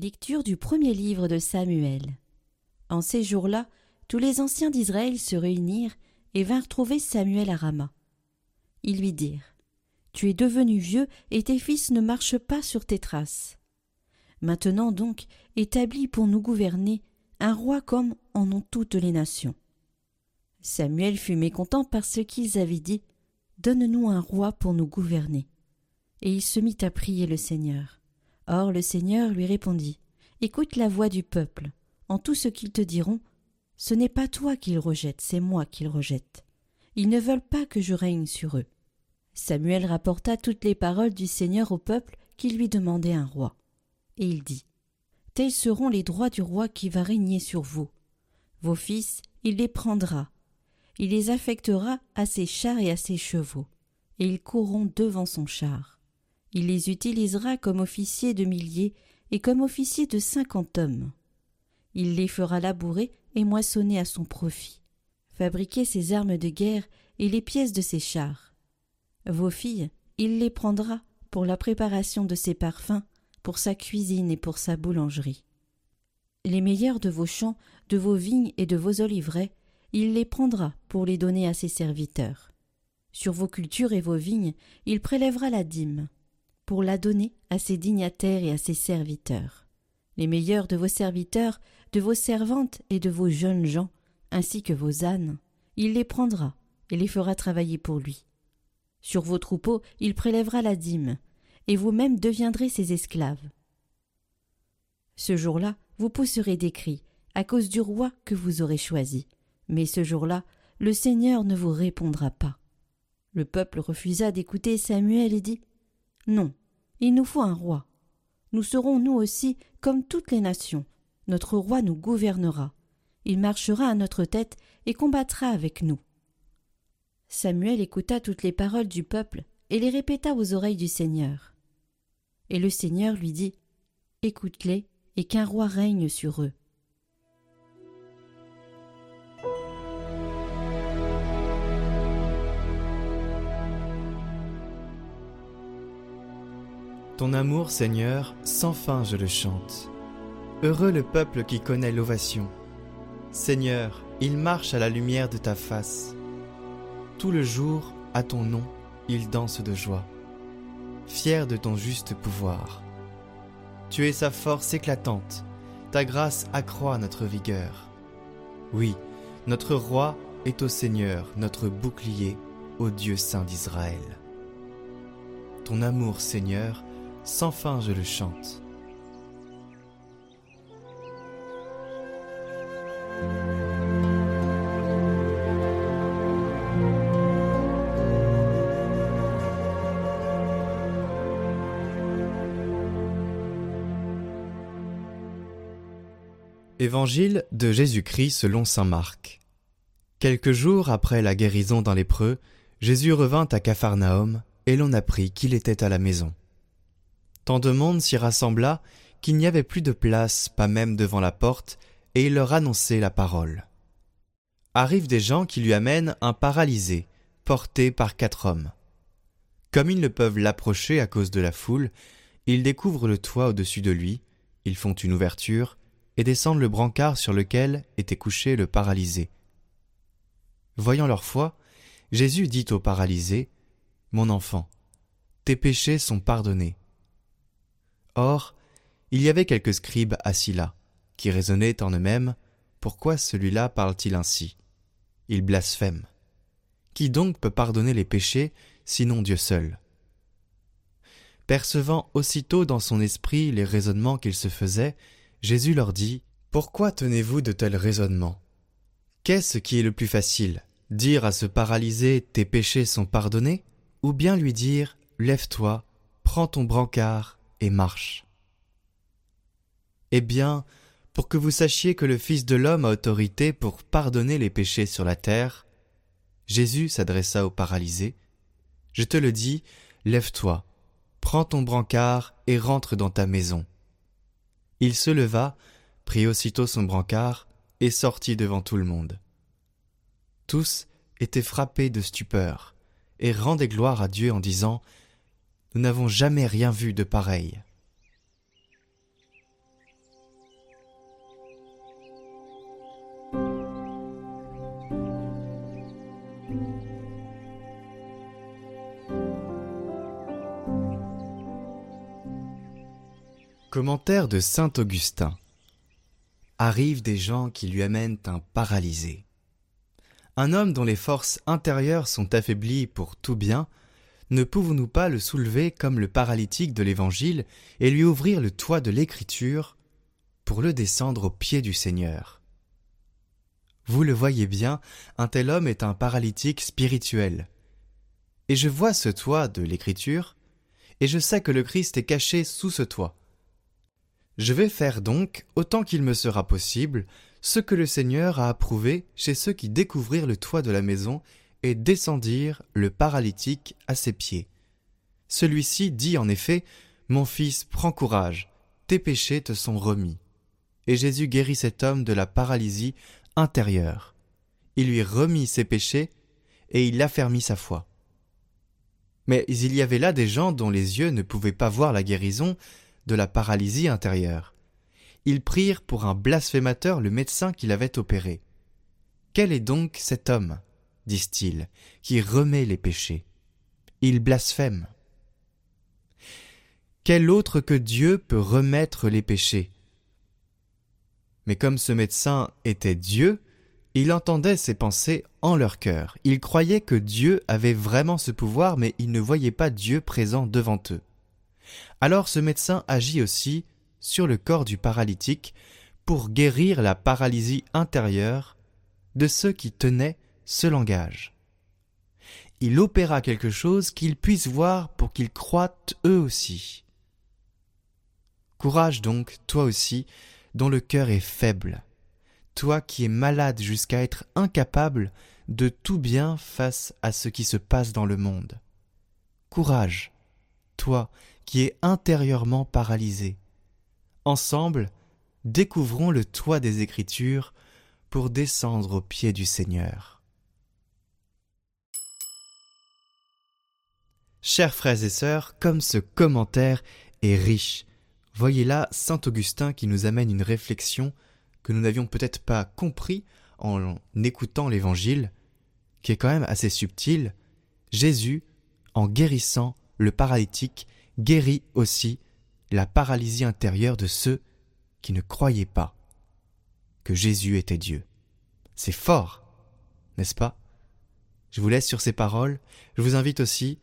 Lecture du premier livre de Samuel. En ces jours-là, tous les anciens d'Israël se réunirent et vinrent trouver Samuel à Rama. Ils lui dirent Tu es devenu vieux et tes fils ne marchent pas sur tes traces. Maintenant donc, établis pour nous gouverner un roi comme en ont toutes les nations. Samuel fut mécontent parce qu'ils avaient dit Donne-nous un roi pour nous gouverner. Et il se mit à prier le Seigneur. Or le Seigneur lui répondit Écoute la voix du peuple. En tout ce qu'ils te diront, ce n'est pas toi qu'ils rejettent, c'est moi qu'ils rejettent. Ils ne veulent pas que je règne sur eux. Samuel rapporta toutes les paroles du Seigneur au peuple qui lui demandait un roi. Et il dit Tels seront les droits du roi qui va régner sur vous. Vos fils, il les prendra. Il les affectera à ses chars et à ses chevaux, et ils courront devant son char. Il les utilisera comme officiers de milliers et comme officiers de cinquante hommes. Il les fera labourer et moissonner à son profit, fabriquer ses armes de guerre et les pièces de ses chars. Vos filles, il les prendra pour la préparation de ses parfums, pour sa cuisine et pour sa boulangerie. Les meilleurs de vos champs, de vos vignes et de vos oliveraies, il les prendra pour les donner à ses serviteurs. Sur vos cultures et vos vignes, il prélèvera la dîme pour la donner à ses dignataires et à ses serviteurs. Les meilleurs de vos serviteurs, de vos servantes et de vos jeunes gens, ainsi que vos ânes, il les prendra et les fera travailler pour lui. Sur vos troupeaux, il prélèvera la dîme, et vous-même deviendrez ses esclaves. Ce jour-là, vous pousserez des cris, à cause du roi que vous aurez choisi. Mais ce jour-là, le Seigneur ne vous répondra pas. Le peuple refusa d'écouter Samuel et dit non, il nous faut un roi. Nous serons nous aussi comme toutes les nations. Notre roi nous gouvernera. Il marchera à notre tête et combattra avec nous. Samuel écouta toutes les paroles du peuple et les répéta aux oreilles du Seigneur. Et le Seigneur lui dit Écoute-les et qu'un roi règne sur eux. Ton amour, Seigneur, sans fin je le chante. Heureux le peuple qui connaît l'ovation. Seigneur, il marche à la lumière de ta face. Tout le jour, à ton nom, il danse de joie, fier de ton juste pouvoir. Tu es sa force éclatante, ta grâce accroît notre vigueur. Oui, notre roi est au Seigneur, notre bouclier, au Dieu saint d'Israël. Ton amour, Seigneur, sans fin je le chante. Évangile de Jésus-Christ selon saint Marc. Quelques jours après la guérison d'un lépreux, Jésus revint à Capharnaüm et l'on apprit qu'il était à la maison. Tant de monde s'y rassembla qu'il n'y avait plus de place, pas même devant la porte, et il leur annonçait la parole. Arrivent des gens qui lui amènent un paralysé, porté par quatre hommes. Comme ils ne peuvent l'approcher à cause de la foule, ils découvrent le toit au-dessus de lui, ils font une ouverture et descendent le brancard sur lequel était couché le paralysé. Voyant leur foi, Jésus dit au paralysé Mon enfant, tes péchés sont pardonnés. Or, il y avait quelques scribes assis là, qui raisonnaient en eux-mêmes Pourquoi celui-là parle-t-il ainsi? Il blasphème. Qui donc peut pardonner les péchés sinon Dieu seul? Percevant aussitôt dans son esprit les raisonnements qu'il se faisait, Jésus leur dit Pourquoi tenez-vous de tels raisonnements? Qu'est-ce qui est le plus facile Dire à ce paralysé Tes péchés sont pardonnés ou bien lui dire Lève-toi, prends ton brancard et marche. Eh bien, pour que vous sachiez que le Fils de l'homme a autorité pour pardonner les péchés sur la terre, Jésus s'adressa au paralysé. Je te le dis, lève-toi, prends ton brancard et rentre dans ta maison. Il se leva, prit aussitôt son brancard et sortit devant tout le monde. Tous étaient frappés de stupeur et rendaient gloire à Dieu en disant nous n'avons jamais rien vu de pareil. Commentaire de Saint Augustin. Arrivent des gens qui lui amènent un paralysé. Un homme dont les forces intérieures sont affaiblies pour tout bien ne pouvons-nous pas le soulever comme le paralytique de l'Évangile et lui ouvrir le toit de l'Écriture pour le descendre aux pieds du Seigneur? Vous le voyez bien, un tel homme est un paralytique spirituel. Et je vois ce toit de l'Écriture, et je sais que le Christ est caché sous ce toit. Je vais faire donc, autant qu'il me sera possible, ce que le Seigneur a approuvé chez ceux qui découvrirent le toit de la maison et descendirent le paralytique à ses pieds. Celui-ci dit en effet Mon fils, prends courage, tes péchés te sont remis. Et Jésus guérit cet homme de la paralysie intérieure. Il lui remit ses péchés et il affermit sa foi. Mais il y avait là des gens dont les yeux ne pouvaient pas voir la guérison, de la paralysie intérieure. Ils prirent pour un blasphémateur le médecin qui l'avait opéré. Quel est donc cet homme, disent-ils, qui remet les péchés Il blasphème. Quel autre que Dieu peut remettre les péchés? Mais comme ce médecin était Dieu, il entendait ces pensées en leur cœur. Il croyait que Dieu avait vraiment ce pouvoir, mais il ne voyait pas Dieu présent devant eux. Alors ce médecin agit aussi sur le corps du paralytique pour guérir la paralysie intérieure de ceux qui tenaient ce langage. Il opéra quelque chose qu'ils puissent voir pour qu'ils croient eux aussi. Courage donc, toi aussi, dont le cœur est faible, toi qui es malade jusqu'à être incapable de tout bien face à ce qui se passe dans le monde. Courage, toi qui est intérieurement paralysé. Ensemble, découvrons le toit des Écritures pour descendre aux pieds du Seigneur. Chers frères et sœurs, comme ce commentaire est riche, voyez là Saint Augustin qui nous amène une réflexion que nous n'avions peut-être pas compris en écoutant l'Évangile, qui est quand même assez subtil. Jésus, en guérissant le paralytique, guérit aussi la paralysie intérieure de ceux qui ne croyaient pas que Jésus était Dieu. C'est fort, n'est-ce pas? Je vous laisse sur ces paroles. Je vous invite aussi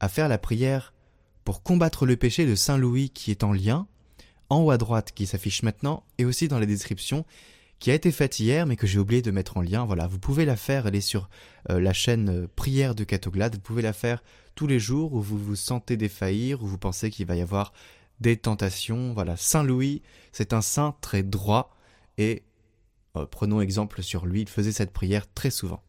à faire la prière pour combattre le péché de Saint Louis qui est en lien, en haut à droite qui s'affiche maintenant, et aussi dans la description, qui a été faite hier mais que j'ai oublié de mettre en lien. Voilà, vous pouvez la faire, elle est sur euh, la chaîne euh, Prière de Catoglade, vous pouvez la faire tous les jours où vous vous sentez défaillir, où vous pensez qu'il va y avoir des tentations. Voilà, Saint Louis, c'est un saint très droit et euh, prenons exemple sur lui, il faisait cette prière très souvent.